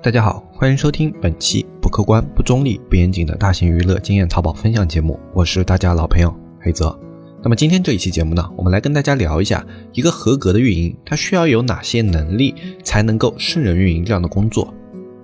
大家好，欢迎收听本期不客观、不中立、不严谨的大型娱乐经验淘宝分享节目，我是大家老朋友黑泽。那么今天这一期节目呢，我们来跟大家聊一下一个合格的运营，它需要有哪些能力才能够胜任运营这样的工作？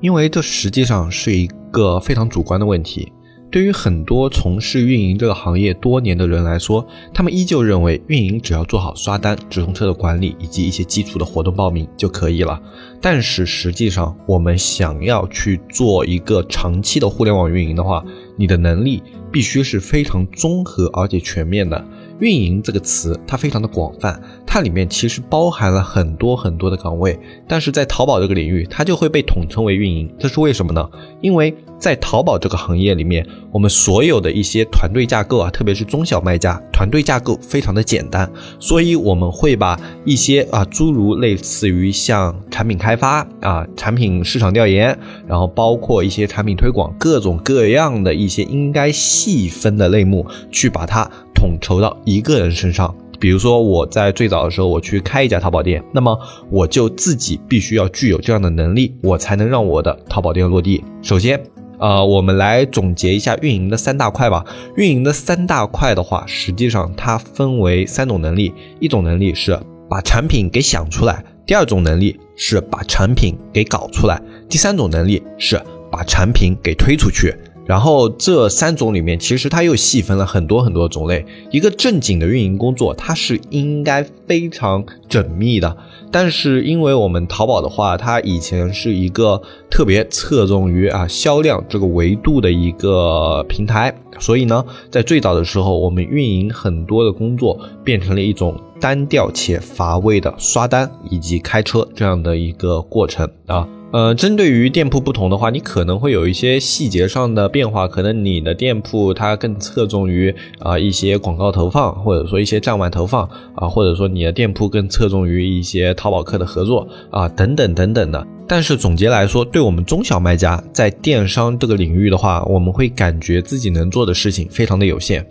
因为这实际上是一个非常主观的问题。对于很多从事运营这个行业多年的人来说，他们依旧认为运营只要做好刷单、直通车的管理以及一些基础的活动报名就可以了。但是实际上，我们想要去做一个长期的互联网运营的话，你的能力必须是非常综合而且全面的。运营这个词，它非常的广泛，它里面其实包含了很多很多的岗位，但是在淘宝这个领域，它就会被统称为运营，这是为什么呢？因为在淘宝这个行业里面，我们所有的一些团队架构啊，特别是中小卖家，团队架构非常的简单，所以我们会把一些啊，诸如类似于像产品开发啊、产品市场调研，然后包括一些产品推广，各种各样的一些应该细分的类目，去把它。统筹到一个人身上，比如说我在最早的时候，我去开一家淘宝店，那么我就自己必须要具有这样的能力，我才能让我的淘宝店落地。首先，呃，我们来总结一下运营的三大块吧。运营的三大块的话，实际上它分为三种能力，一种能力是把产品给想出来，第二种能力是把产品给搞出来，第三种能力是把产品给推出去。然后这三种里面，其实它又细分了很多很多种类。一个正经的运营工作，它是应该非常缜密的。但是因为我们淘宝的话，它以前是一个特别侧重于啊销量这个维度的一个平台，所以呢，在最早的时候，我们运营很多的工作变成了一种单调且乏味的刷单以及开车这样的一个过程啊。呃，针对于店铺不同的话，你可能会有一些细节上的变化。可能你的店铺它更侧重于啊一些广告投放，或者说一些站外投放啊，或者说你的店铺更侧重于一些淘宝客的合作啊，等等等等的。但是总结来说，对我们中小卖家在电商这个领域的话，我们会感觉自己能做的事情非常的有限。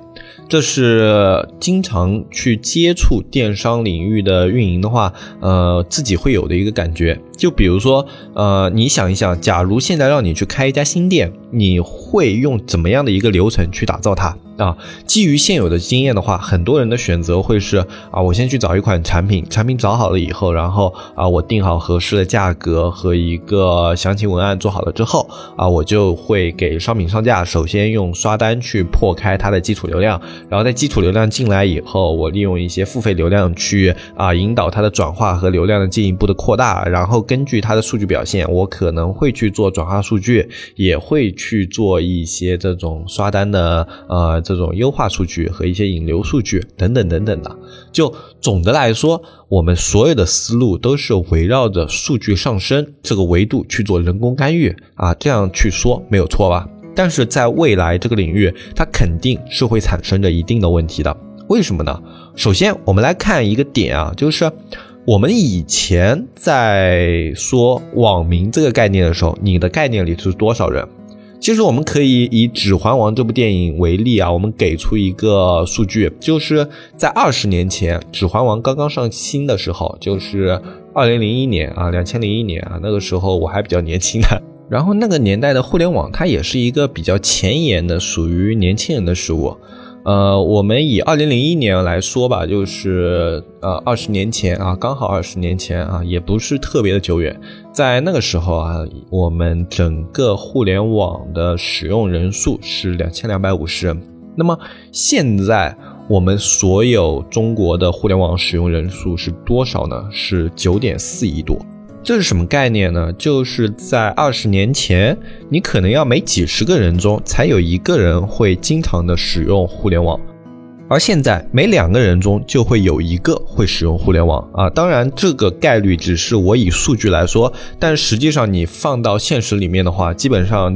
这是经常去接触电商领域的运营的话，呃，自己会有的一个感觉。就比如说，呃，你想一想，假如现在让你去开一家新店。你会用怎么样的一个流程去打造它啊？基于现有的经验的话，很多人的选择会是啊，我先去找一款产品，产品找好了以后，然后啊，我定好合适的价格和一个详情文案做好了之后啊，我就会给商品上架。首先用刷单去破开它的基础流量，然后在基础流量进来以后，我利用一些付费流量去啊引导它的转化和流量的进一步的扩大。然后根据它的数据表现，我可能会去做转化数据，也会。去做一些这种刷单的呃这种优化数据和一些引流数据等等等等的，就总的来说，我们所有的思路都是围绕着数据上升这个维度去做人工干预啊，这样去说没有错吧？但是在未来这个领域，它肯定是会产生着一定的问题的。为什么呢？首先，我们来看一个点啊，就是我们以前在说网民这个概念的时候，你的概念里是多少人？其实我们可以以《指环王》这部电影为例啊，我们给出一个数据，就是在二十年前，《指环王》刚刚上新的时候，就是二零零一年啊，两千零一年啊，那个时候我还比较年轻的。然后那个年代的互联网，它也是一个比较前沿的，属于年轻人的事物。呃，我们以二零零一年来说吧，就是呃二十年前啊，刚好二十年前啊，也不是特别的久远。在那个时候啊，我们整个互联网的使用人数是两千两百五十人。那么现在我们所有中国的互联网使用人数是多少呢？是九点四亿多。这是什么概念呢？就是在二十年前，你可能要每几十个人中才有一个人会经常的使用互联网，而现在每两个人中就会有一个会使用互联网啊。当然，这个概率只是我以数据来说，但实际上你放到现实里面的话，基本上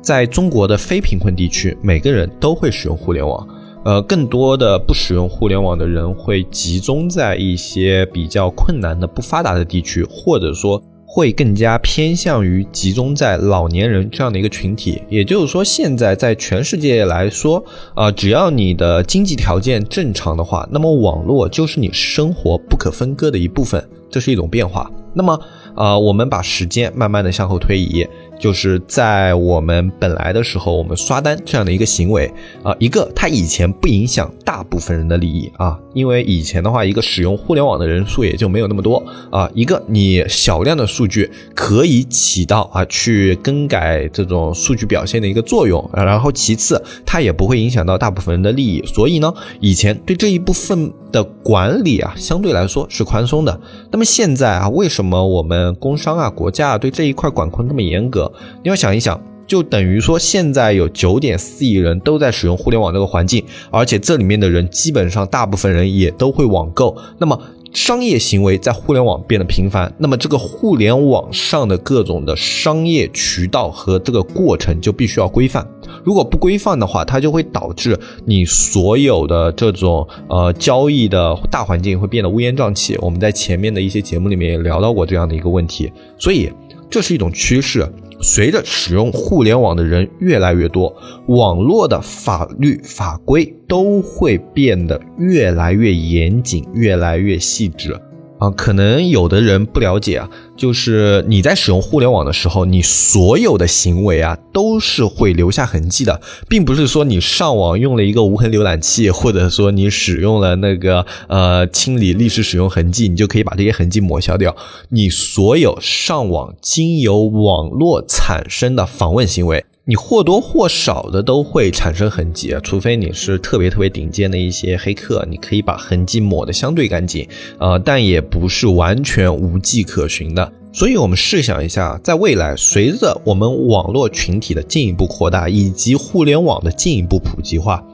在中国的非贫困地区，每个人都会使用互联网。呃，更多的不使用互联网的人会集中在一些比较困难的、不发达的地区，或者说会更加偏向于集中在老年人这样的一个群体。也就是说，现在在全世界来说，啊，只要你的经济条件正常的话，那么网络就是你生活不可分割的一部分，这是一种变化。那么，啊，我们把时间慢慢的向后推移。就是在我们本来的时候，我们刷单这样的一个行为啊，一个它以前不影响大部分人的利益啊，因为以前的话，一个使用互联网的人数也就没有那么多啊，一个你小量的数据可以起到啊去更改这种数据表现的一个作用，然后其次它也不会影响到大部分人的利益，所以呢，以前对这一部分的管理啊，相对来说是宽松的。那么现在啊，为什么我们工商啊、国家啊对这一块管控那么严格？你要想一想，就等于说现在有九点四亿人都在使用互联网这个环境，而且这里面的人基本上大部分人也都会网购。那么商业行为在互联网变得频繁，那么这个互联网上的各种的商业渠道和这个过程就必须要规范。如果不规范的话，它就会导致你所有的这种呃交易的大环境会变得乌烟瘴气。我们在前面的一些节目里面也聊到过这样的一个问题，所以这是一种趋势。随着使用互联网的人越来越多，网络的法律法规都会变得越来越严谨、越来越细致。啊，可能有的人不了解啊，就是你在使用互联网的时候，你所有的行为啊都是会留下痕迹的，并不是说你上网用了一个无痕浏览器，或者说你使用了那个呃清理历史使用痕迹，你就可以把这些痕迹抹消掉。你所有上网经由网络产生的访问行为。你或多或少的都会产生痕迹啊，除非你是特别特别顶尖的一些黑客，你可以把痕迹抹得相对干净，呃，但也不是完全无迹可寻的。所以，我们试想一下，在未来，随着我们网络群体的进一步扩大，以及互联网的进一步普及化，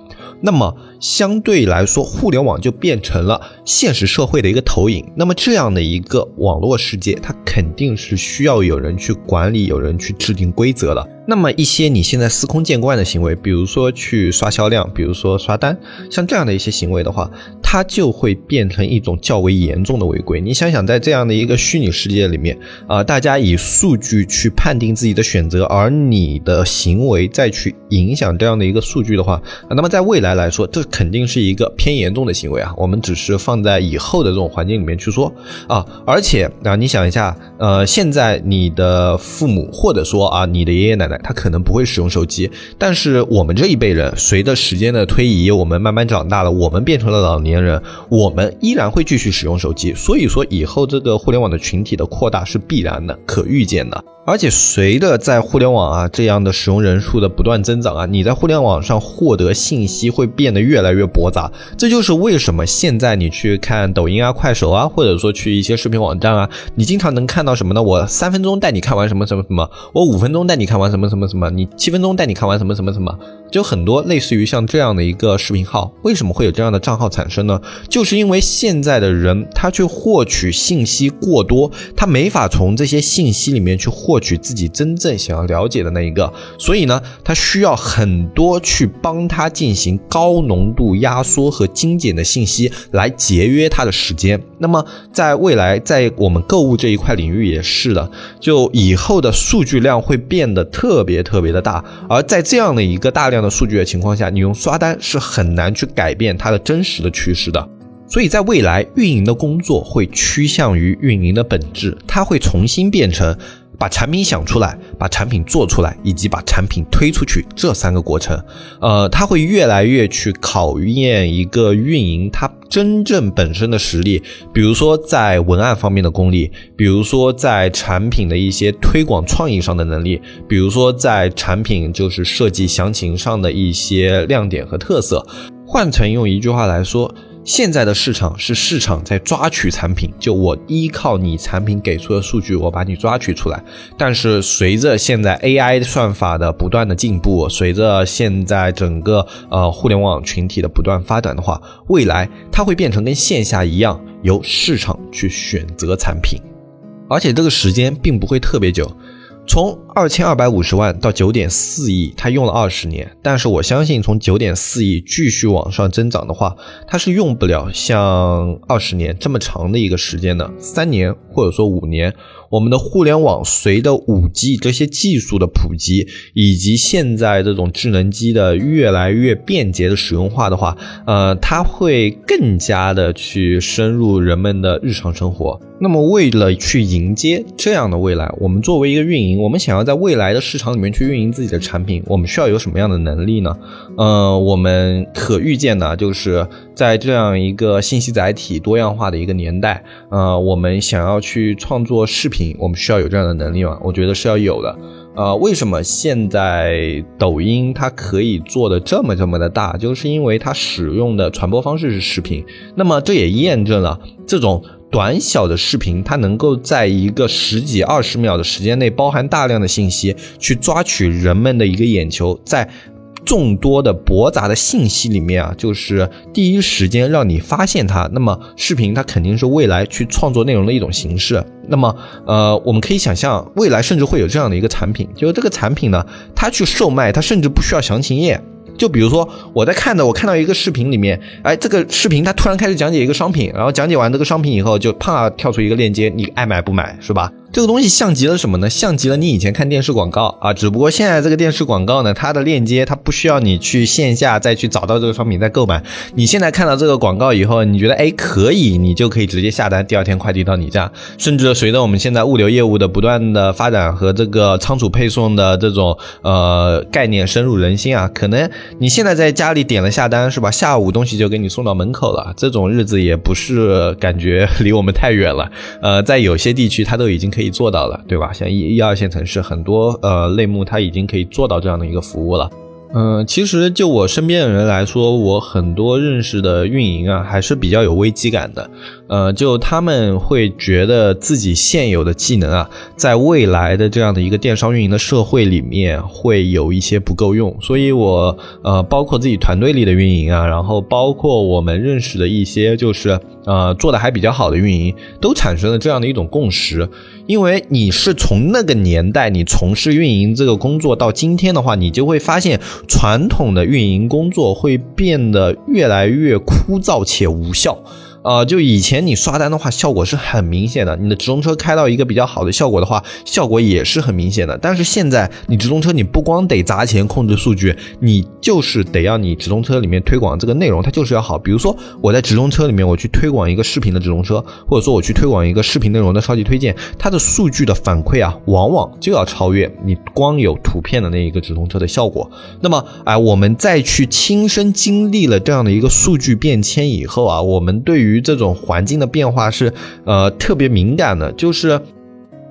那么相对来说，互联网就变成了现实社会的一个投影。那么这样的一个网络世界，它肯定是需要有人去管理，有人去制定规则的。那么一些你现在司空见惯的行为，比如说去刷销量，比如说刷单，像这样的一些行为的话，它就会变成一种较为严重的违规。你想想，在这样的一个虚拟世界里面，啊，大家以数据去判定自己的选择，而你的行为再去影响这样的一个数据的话，那么在未来来说，这肯定是一个偏严重的行为啊。我们只是放在以后的这种环境里面去说啊，而且啊，你想一下，呃，现在你的父母或者说啊，你的爷爷奶奶。他可能不会使用手机，但是我们这一辈人，随着时间的推移，我们慢慢长大了，我们变成了老年人，我们依然会继续使用手机。所以说，以后这个互联网的群体的扩大是必然的，可预见的。而且随着在互联网啊这样的使用人数的不断增长啊，你在互联网上获得信息会变得越来越驳杂。这就是为什么现在你去看抖音啊、快手啊，或者说去一些视频网站啊，你经常能看到什么呢？我三分钟带你看完什么什么什么，我五分钟带你看完什么什么什么，你七分钟带你看完什么什么什么。就很多类似于像这样的一个视频号，为什么会有这样的账号产生呢？就是因为现在的人他去获取信息过多，他没法从这些信息里面去获取自己真正想要了解的那一个，所以呢，他需要很多去帮他进行高浓度压缩和精简的信息来节约他的时间。那么在未来，在我们购物这一块领域也是的，就以后的数据量会变得特别特别的大，而在这样的一个大量。这样的数据的情况下，你用刷单是很难去改变它的真实的趋势的。所以在未来，运营的工作会趋向于运营的本质，它会重新变成把产品想出来、把产品做出来以及把产品推出去这三个过程。呃，它会越来越去考验一个运营它。真正本身的实力，比如说在文案方面的功力，比如说在产品的一些推广创意上的能力，比如说在产品就是设计详情上的一些亮点和特色。换成用一句话来说。现在的市场是市场在抓取产品，就我依靠你产品给出的数据，我把你抓取出来。但是随着现在 AI 算法的不断的进步，随着现在整个呃互联网群体的不断发展的话，未来它会变成跟线下一样，由市场去选择产品，而且这个时间并不会特别久。从二千二百五十万到九点四亿，它用了二十年。但是我相信，从九点四亿继续往上增长的话，它是用不了像二十年这么长的一个时间的，三年或者说五年。我们的互联网随着五 G 这些技术的普及，以及现在这种智能机的越来越便捷的使用化的话，呃，它会更加的去深入人们的日常生活。那么，为了去迎接这样的未来，我们作为一个运营，我们想要在未来的市场里面去运营自己的产品，我们需要有什么样的能力呢？呃，我们可预见的，就是在这样一个信息载体多样化的一个年代，呃，我们想要去创作视频，我们需要有这样的能力吗？我觉得是要有的。呃，为什么现在抖音它可以做的这么这么的大，就是因为它使用的传播方式是视频。那么这也验证了这种。短小的视频，它能够在一个十几二十秒的时间内，包含大量的信息，去抓取人们的一个眼球，在众多的驳杂的信息里面啊，就是第一时间让你发现它。那么，视频它肯定是未来去创作内容的一种形式。那么，呃，我们可以想象，未来甚至会有这样的一个产品，就是这个产品呢，它去售卖，它甚至不需要详情页。就比如说，我在看的，我看到一个视频里面，哎，这个视频它突然开始讲解一个商品，然后讲解完这个商品以后，就啪跳出一个链接，你爱买不买是吧？这个东西像极了什么呢？像极了你以前看电视广告啊，只不过现在这个电视广告呢，它的链接它不需要你去线下再去找到这个商品再购买。你现在看到这个广告以后，你觉得哎可以，你就可以直接下单，第二天快递到你家。甚至随着我们现在物流业务的不断的发展和这个仓储配送的这种呃概念深入人心啊，可能你现在在家里点了下单是吧？下午东西就给你送到门口了。这种日子也不是感觉离我们太远了。呃，在有些地区它都已经可以。做到了，对吧？像一一二线城市，很多呃类目，它已经可以做到这样的一个服务了。嗯，其实就我身边的人来说，我很多认识的运营啊，还是比较有危机感的。呃，就他们会觉得自己现有的技能啊，在未来的这样的一个电商运营的社会里面，会有一些不够用。所以，我呃，包括自己团队里的运营啊，然后包括我们认识的一些，就是呃，做的还比较好的运营，都产生了这样的一种共识。因为你是从那个年代你从事运营这个工作到今天的话，你就会发现传统的运营工作会变得越来越枯燥且无效。呃，就以前你刷单的话，效果是很明显的。你的直通车开到一个比较好的效果的话，效果也是很明显的。但是现在你直通车，你不光得砸钱控制数据，你就是得要你直通车里面推广这个内容，它就是要好。比如说我在直通车里面，我去推广一个视频的直通车，或者说我去推广一个视频内容的超级推荐，它的数据的反馈啊，往往就要超越你光有图片的那一个直通车的效果。那么，哎，我们再去亲身经历了这样的一个数据变迁以后啊，我们对于这种环境的变化是，呃，特别敏感的，就是。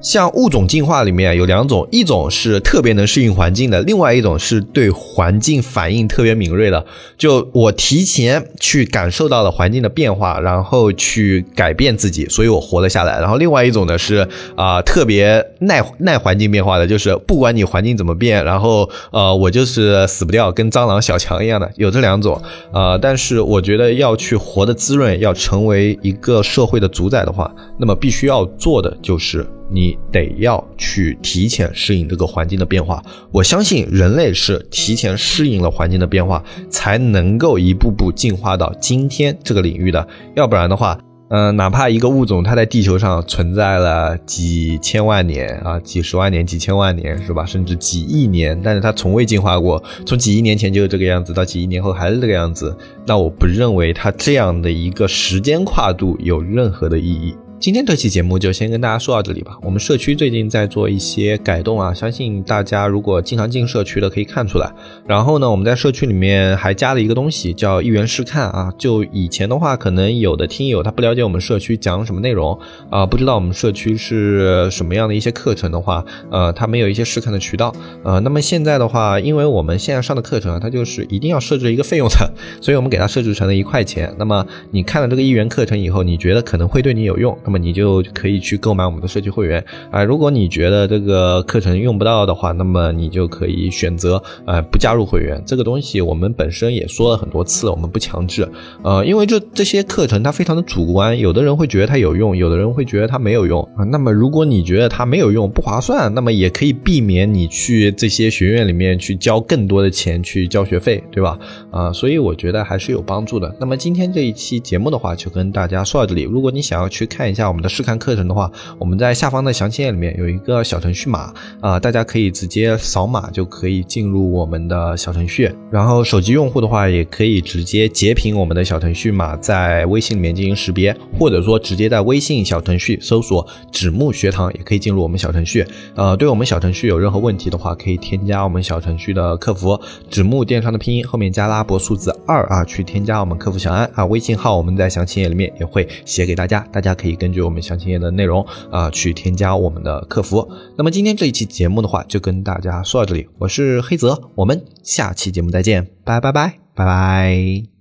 像物种进化里面有两种，一种是特别能适应环境的，另外一种是对环境反应特别敏锐的。就我提前去感受到了环境的变化，然后去改变自己，所以我活了下来。然后另外一种呢是啊特别耐耐环境变化的，就是不管你环境怎么变，然后呃我就是死不掉，跟蟑螂小强一样的。有这两种，呃，但是我觉得要去活得滋润，要成为一个社会的主宰的话，那么必须要做的就是。你得要去提前适应这个环境的变化。我相信人类是提前适应了环境的变化，才能够一步步进化到今天这个领域的。要不然的话，嗯，哪怕一个物种它在地球上存在了几千万年啊，几十万年、几千万年，是吧？甚至几亿年，但是它从未进化过，从几亿年前就是这个样子，到几亿年后还是这个样子，那我不认为它这样的一个时间跨度有任何的意义。今天这期节目就先跟大家说到这里吧。我们社区最近在做一些改动啊，相信大家如果经常进社区的可以看出来。然后呢，我们在社区里面还加了一个东西，叫一元试看啊。就以前的话，可能有的听友他不了解我们社区讲什么内容啊，不知道我们社区是什么样的一些课程的话，呃，他没有一些试看的渠道。呃，那么现在的话，因为我们现在上的课程啊，它就是一定要设置一个费用的，所以我们给它设置成了一块钱。那么你看了这个一元课程以后，你觉得可能会对你有用，那么你就可以去购买我们的社区会员啊。如果你觉得这个课程用不到的话，那么你就可以选择呃不加入会员。这个东西我们本身也说了很多次，我们不强制。呃，因为这这些课程它非常的主观，有的人会觉得它有用，有的人会觉得它没有用啊。那么如果你觉得它没有用，不划算，那么也可以避免你去这些学院里面去交更多的钱去交学费，对吧？啊，所以我觉得还是有帮助的。那么今天这一期节目的话，就跟大家说到这里。如果你想要去看下我们的试看课程的话，我们在下方的详情页里面有一个小程序码啊，大家可以直接扫码就可以进入我们的小程序。然后手机用户的话，也可以直接截屏我们的小程序码，在微信里面进行识别，或者说直接在微信小程序搜索“纸木学堂”也可以进入我们小程序。呃，对我们小程序有任何问题的话，可以添加我们小程序的客服“纸木电商”的拼音后面加拉伯数字二啊，去添加我们客服小安啊，微信号我们在详情页里面也会写给大家，大家可以根据我们详情页的内容啊去添加我们的客服。那么今天这一期节目的话，就跟大家说到这里，我是黑泽，我们下期节目再见，拜拜拜拜拜。